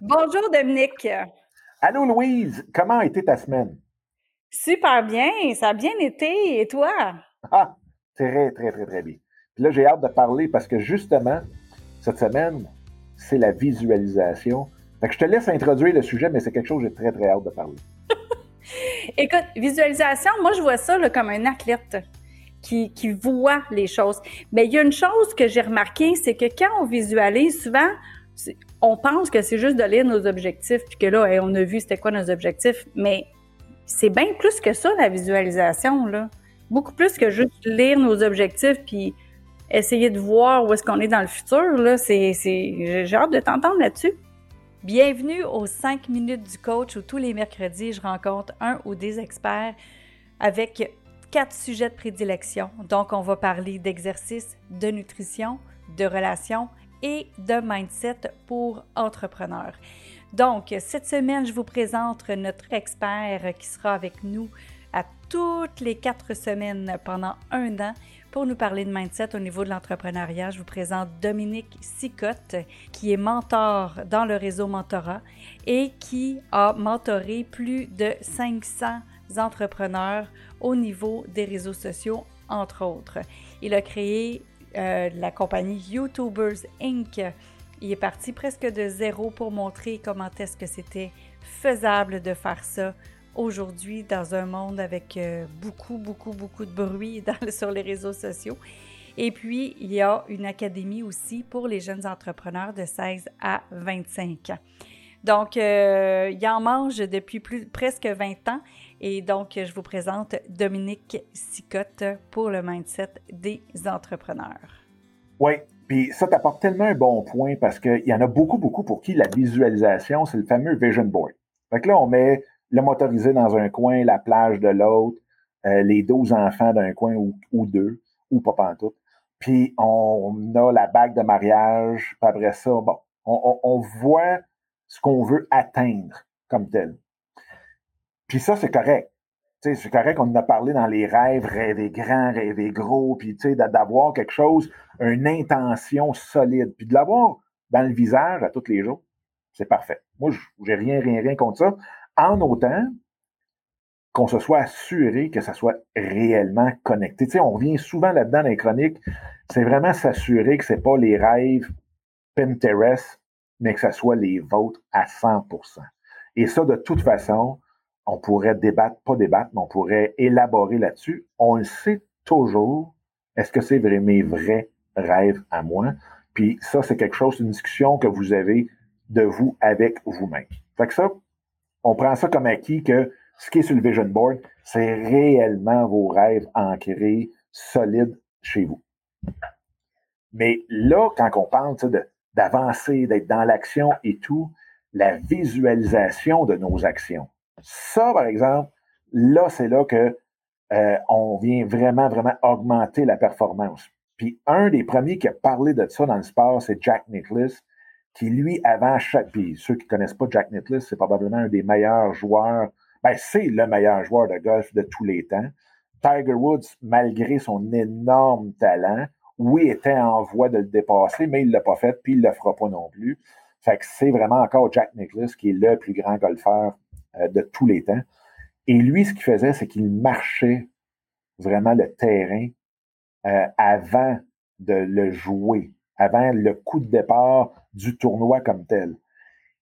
Bonjour Dominique. Allô Louise, comment a été ta semaine? Super bien, ça a bien été. Et toi? Ah, très, très, très, très bien. Puis là, j'ai hâte de parler parce que justement, cette semaine, c'est la visualisation. Fait que je te laisse introduire le sujet, mais c'est quelque chose que j'ai très, très hâte de parler. Écoute, visualisation, moi, je vois ça comme un athlète qui, qui voit les choses. Mais il y a une chose que j'ai remarqué, c'est que quand on visualise, souvent, on pense que c'est juste de lire nos objectifs, puis que là, on a vu c'était quoi nos objectifs, mais c'est bien plus que ça, la visualisation. Beaucoup plus que juste lire nos objectifs, puis essayer de voir où est-ce qu'on est dans le futur, j'ai hâte de t'entendre là-dessus. Bienvenue aux 5 minutes du coach où tous les mercredis, je rencontre un ou des experts avec quatre sujets de prédilection. Donc, on va parler d'exercice, de nutrition, de relations et de mindset pour entrepreneurs. Donc, cette semaine, je vous présente notre expert qui sera avec nous à toutes les quatre semaines pendant un an pour nous parler de mindset au niveau de l'entrepreneuriat. Je vous présente Dominique Sicotte, qui est mentor dans le réseau Mentorat et qui a mentoré plus de 500 entrepreneurs au niveau des réseaux sociaux, entre autres. Il a créé euh, la compagnie YouTubers Inc. Est parti presque de zéro pour montrer comment est-ce que c'était faisable de faire ça aujourd'hui dans un monde avec euh, beaucoup, beaucoup, beaucoup de bruit sur les réseaux sociaux. Et puis, il y a une académie aussi pour les jeunes entrepreneurs de 16 à 25 ans. Donc, euh, il en mange depuis presque 20 ans et donc, je vous présente Dominique Sicotte pour le mindset des entrepreneurs. Oui, puis ça t'apporte tellement un bon point parce qu'il y en a beaucoup, beaucoup pour qui la visualisation, c'est le fameux vision board. Fait que là, on met le motorisé dans un coin, la plage de l'autre, euh, les 12 enfants d'un coin ou, deux, ou pas pantoute. Puis on a la bague de mariage, puis après ça, bon, on voit ce qu'on veut atteindre comme tel. Puis ça, c'est correct. C'est correct qu'on en a parlé dans les rêves, rêver grand, rêver gros, puis d'avoir quelque chose, une intention solide, puis de l'avoir dans le visage à tous les jours, c'est parfait. Moi, j'ai rien, rien, rien contre ça, en autant qu'on se soit assuré que ça soit réellement connecté. on revient souvent là-dedans dans les chroniques, c'est vraiment s'assurer que c'est pas les rêves Pinterest, mais que ça soit les vôtres à 100%. Et ça, de toute façon, on pourrait débattre, pas débattre, mais on pourrait élaborer là-dessus. On le sait toujours. Est-ce que c'est vrai, mes vrais rêves à moi? Puis ça, c'est quelque chose, une discussion que vous avez de vous avec vous-même. Fait que ça, on prend ça comme acquis que ce qui est sur le vision board, c'est réellement vos rêves ancrés, solides chez vous. Mais là, quand on parle d'avancer, d'être dans l'action et tout, la visualisation de nos actions. Ça, par exemple, là, c'est là que euh, on vient vraiment, vraiment augmenter la performance. Puis un des premiers qui a parlé de ça dans le sport, c'est Jack Nicklaus, qui lui, avant chaque... Puis ceux qui connaissent pas Jack Nicklaus, c'est probablement un des meilleurs joueurs, ben c'est le meilleur joueur de golf de tous les temps. Tiger Woods, malgré son énorme talent, oui, était en voie de le dépasser, mais il ne l'a pas fait, puis il ne le fera pas non plus. Fait que c'est vraiment encore Jack Nicklaus qui est le plus grand golfeur de tous les temps. Et lui, ce qu'il faisait, c'est qu'il marchait vraiment le terrain euh, avant de le jouer, avant le coup de départ du tournoi comme tel.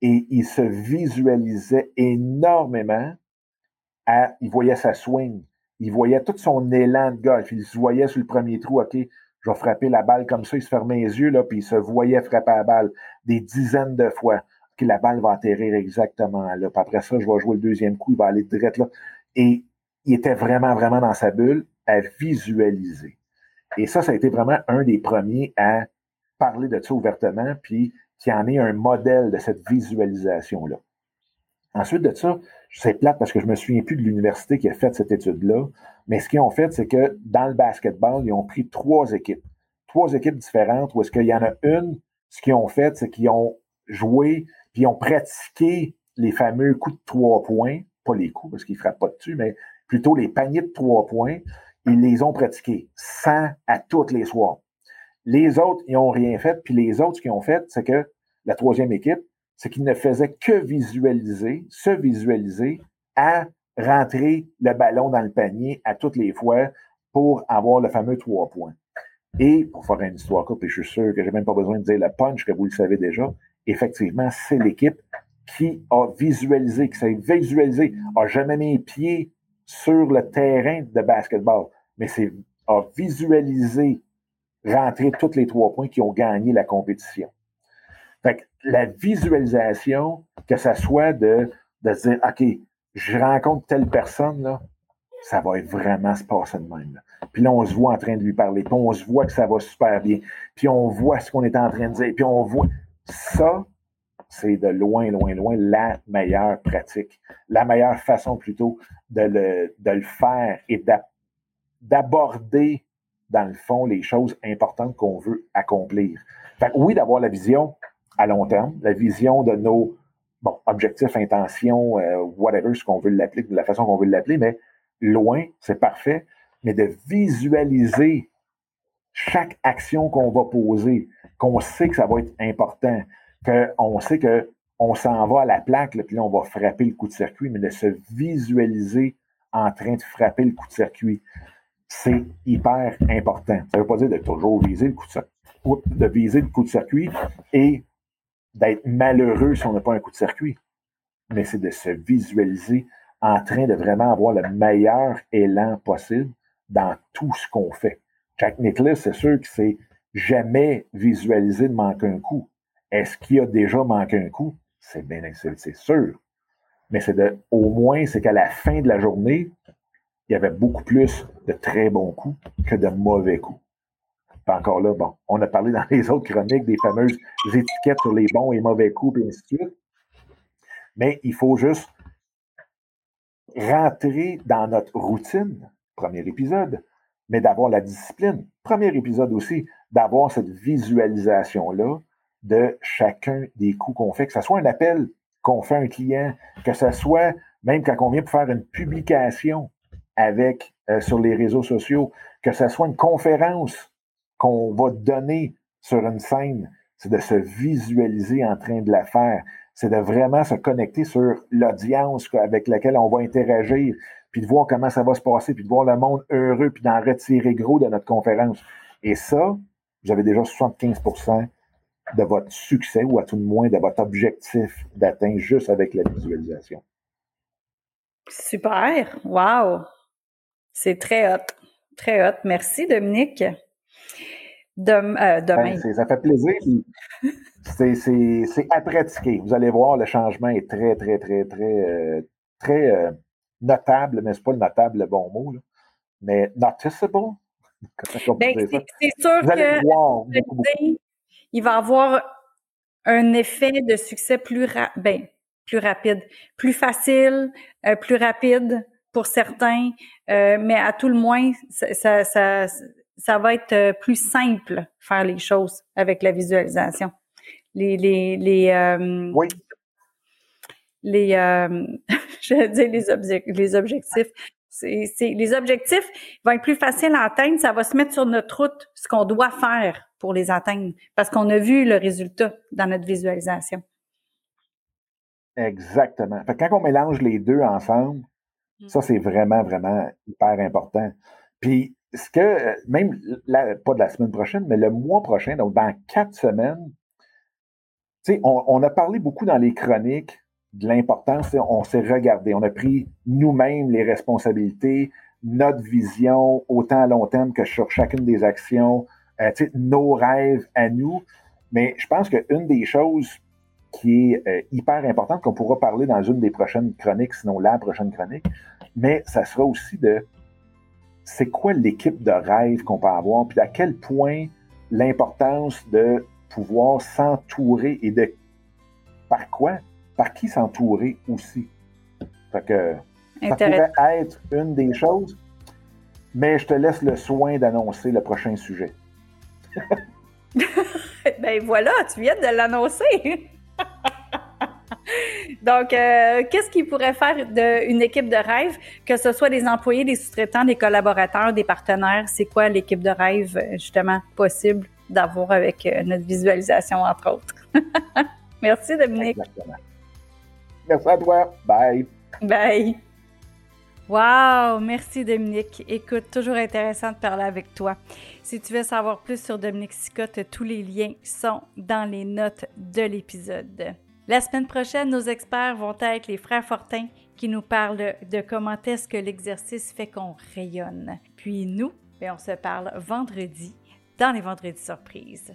Et il se visualisait énormément. Il voyait sa swing, il voyait tout son élan de golf. Il se voyait sur le premier trou, OK, je vais frapper la balle comme ça. Il se fermait les yeux, là, puis il se voyait frapper la balle des dizaines de fois que la balle va atterrir exactement là. Puis après ça, je vais jouer le deuxième coup, il va aller direct là. Et il était vraiment, vraiment dans sa bulle à visualiser. Et ça, ça a été vraiment un des premiers à parler de ça ouvertement, puis qui en est un modèle de cette visualisation-là. Ensuite de ça, c'est plate parce que je me souviens plus de l'université qui a fait cette étude-là, mais ce qu'ils ont fait, c'est que dans le basketball, ils ont pris trois équipes. Trois équipes différentes où est-ce qu'il y en a une, ce qu'ils ont fait, c'est qu'ils ont joué puis ils ont pratiqué les fameux coups de trois points, pas les coups parce qu'ils ne frappent pas dessus, mais plutôt les paniers de trois points. Ils les ont pratiqués 100 à toutes les soirs. Les autres, ils n'ont rien fait. Puis les autres, ce qu'ils ont fait, c'est que la troisième équipe, c'est qu'ils ne faisaient que visualiser, se visualiser à rentrer le ballon dans le panier à toutes les fois pour avoir le fameux trois points. Et pour faire une histoire courte, je suis sûr que j'ai même pas besoin de dire le punch, que vous le savez déjà, effectivement, c'est l'équipe qui a visualisé, qui s'est visualisé, a jamais mis pied sur le terrain de basketball, mais c'est a visualisé rentrer tous les trois points qui ont gagné la compétition. Fait que la visualisation, que ça soit de, de dire, OK, je rencontre telle personne, là, ça va vraiment se passer de même. Puis là, on se voit en train de lui parler, puis on se voit que ça va super bien, puis on voit ce qu'on est en train de dire, puis on voit ça, c'est de loin, loin, loin la meilleure pratique, la meilleure façon plutôt de le, de le faire et d'aborder, dans le fond, les choses importantes qu'on veut accomplir. Fait oui, d'avoir la vision à long terme, la vision de nos bon, objectifs, intentions, euh, whatever, ce qu'on veut l'appeler, de la façon qu'on veut l'appeler, mais loin, c'est parfait, mais de visualiser chaque action qu'on va poser, qu'on sait que ça va être important, qu'on sait qu'on s'en va à la plaque, puis là, on va frapper le coup de circuit, mais de se visualiser en train de frapper le coup de circuit, c'est hyper important. Ça ne veut pas dire de toujours le coup de circuit, de viser le coup de circuit et d'être malheureux si on n'a pas un coup de circuit, mais c'est de se visualiser en train de vraiment avoir le meilleur élan possible dans tout ce qu'on fait. Jack Nicklaus, c'est sûr que c'est jamais visualisé de manquer un coup. Est-ce qu'il a déjà manqué un coup? C'est bien c'est sûr. Mais c'est au moins, c'est qu'à la fin de la journée, il y avait beaucoup plus de très bons coups que de mauvais coups. Pas encore là, bon, on a parlé dans les autres chroniques des fameuses étiquettes sur les bons et mauvais coups, et ainsi de suite. Mais il faut juste rentrer dans notre routine, premier épisode, mais d'avoir la discipline, premier épisode aussi, d'avoir cette visualisation-là de chacun des coups qu'on fait, que ce soit un appel qu'on fait à un client, que ce soit même quand on vient pour faire une publication avec euh, sur les réseaux sociaux, que ce soit une conférence qu'on va donner sur une scène, c'est de se visualiser en train de la faire. C'est de vraiment se connecter sur l'audience avec laquelle on va interagir, puis de voir comment ça va se passer, puis de voir le monde heureux, puis d'en retirer gros de notre conférence. Et ça, vous avez déjà 75% de votre succès, ou à tout le moins de votre objectif d'atteindre juste avec la visualisation. Super! Wow! C'est très hot. Très hot. Merci, Dominique. Euh, demain. Ben, ça fait plaisir. C'est à pratiquer. Vous allez voir, le changement est très, très, très, très, euh, très euh, notable, mais c'est pas le notable le bon mot, mais noticeable? Ben, c'est sûr que il va avoir un effet de succès plus, ben, plus rapide, plus facile, plus rapide pour certains, mais à tout le moins, ça, ça ça va être euh, plus simple faire les choses avec la visualisation. Les les les euh, oui. les euh, je vais dire les, les objectifs. C'est, les objectifs vont être plus faciles à atteindre. Ça va se mettre sur notre route ce qu'on doit faire pour les atteindre parce qu'on a vu le résultat dans notre visualisation. Exactement. quand on mélange les deux ensemble, mm. ça c'est vraiment vraiment hyper important. Puis ce que, euh, même, pas de la semaine prochaine, mais le mois prochain, donc dans quatre semaines, on, a parlé beaucoup dans les chroniques de l'importance, on s'est regardé, on a pris nous-mêmes les responsabilités, notre vision, autant à long terme que sur chacune des actions, euh, nos rêves à nous. Mais je pense qu'une des choses qui est euh, hyper importante, qu'on pourra parler dans une des prochaines chroniques, sinon la prochaine chronique, mais ça sera aussi de c'est quoi l'équipe de rêve qu'on peut avoir, puis à quel point l'importance de pouvoir s'entourer et de par quoi, par qui s'entourer aussi? Fait que ça pourrait être une des choses, mais je te laisse le soin d'annoncer le prochain sujet. ben voilà, tu viens de l'annoncer. Donc, euh, qu'est-ce qui pourrait faire d'une équipe de rêve, que ce soit des employés, des sous-traitants, des collaborateurs, des partenaires? C'est quoi l'équipe de rêve, justement, possible? D'avoir avec euh, notre visualisation, entre autres? Merci, Dominique. Exactement. Merci à toi. Bye. Bye. Wow, merci Dominique. Écoute, toujours intéressant de parler avec toi. Si tu veux savoir plus sur Dominique Sicotte, tous les liens sont dans les notes de l'épisode. La semaine prochaine, nos experts vont être les frères Fortin qui nous parlent de comment est-ce que l'exercice fait qu'on rayonne. Puis nous, ben, on se parle vendredi dans les vendredis surprises.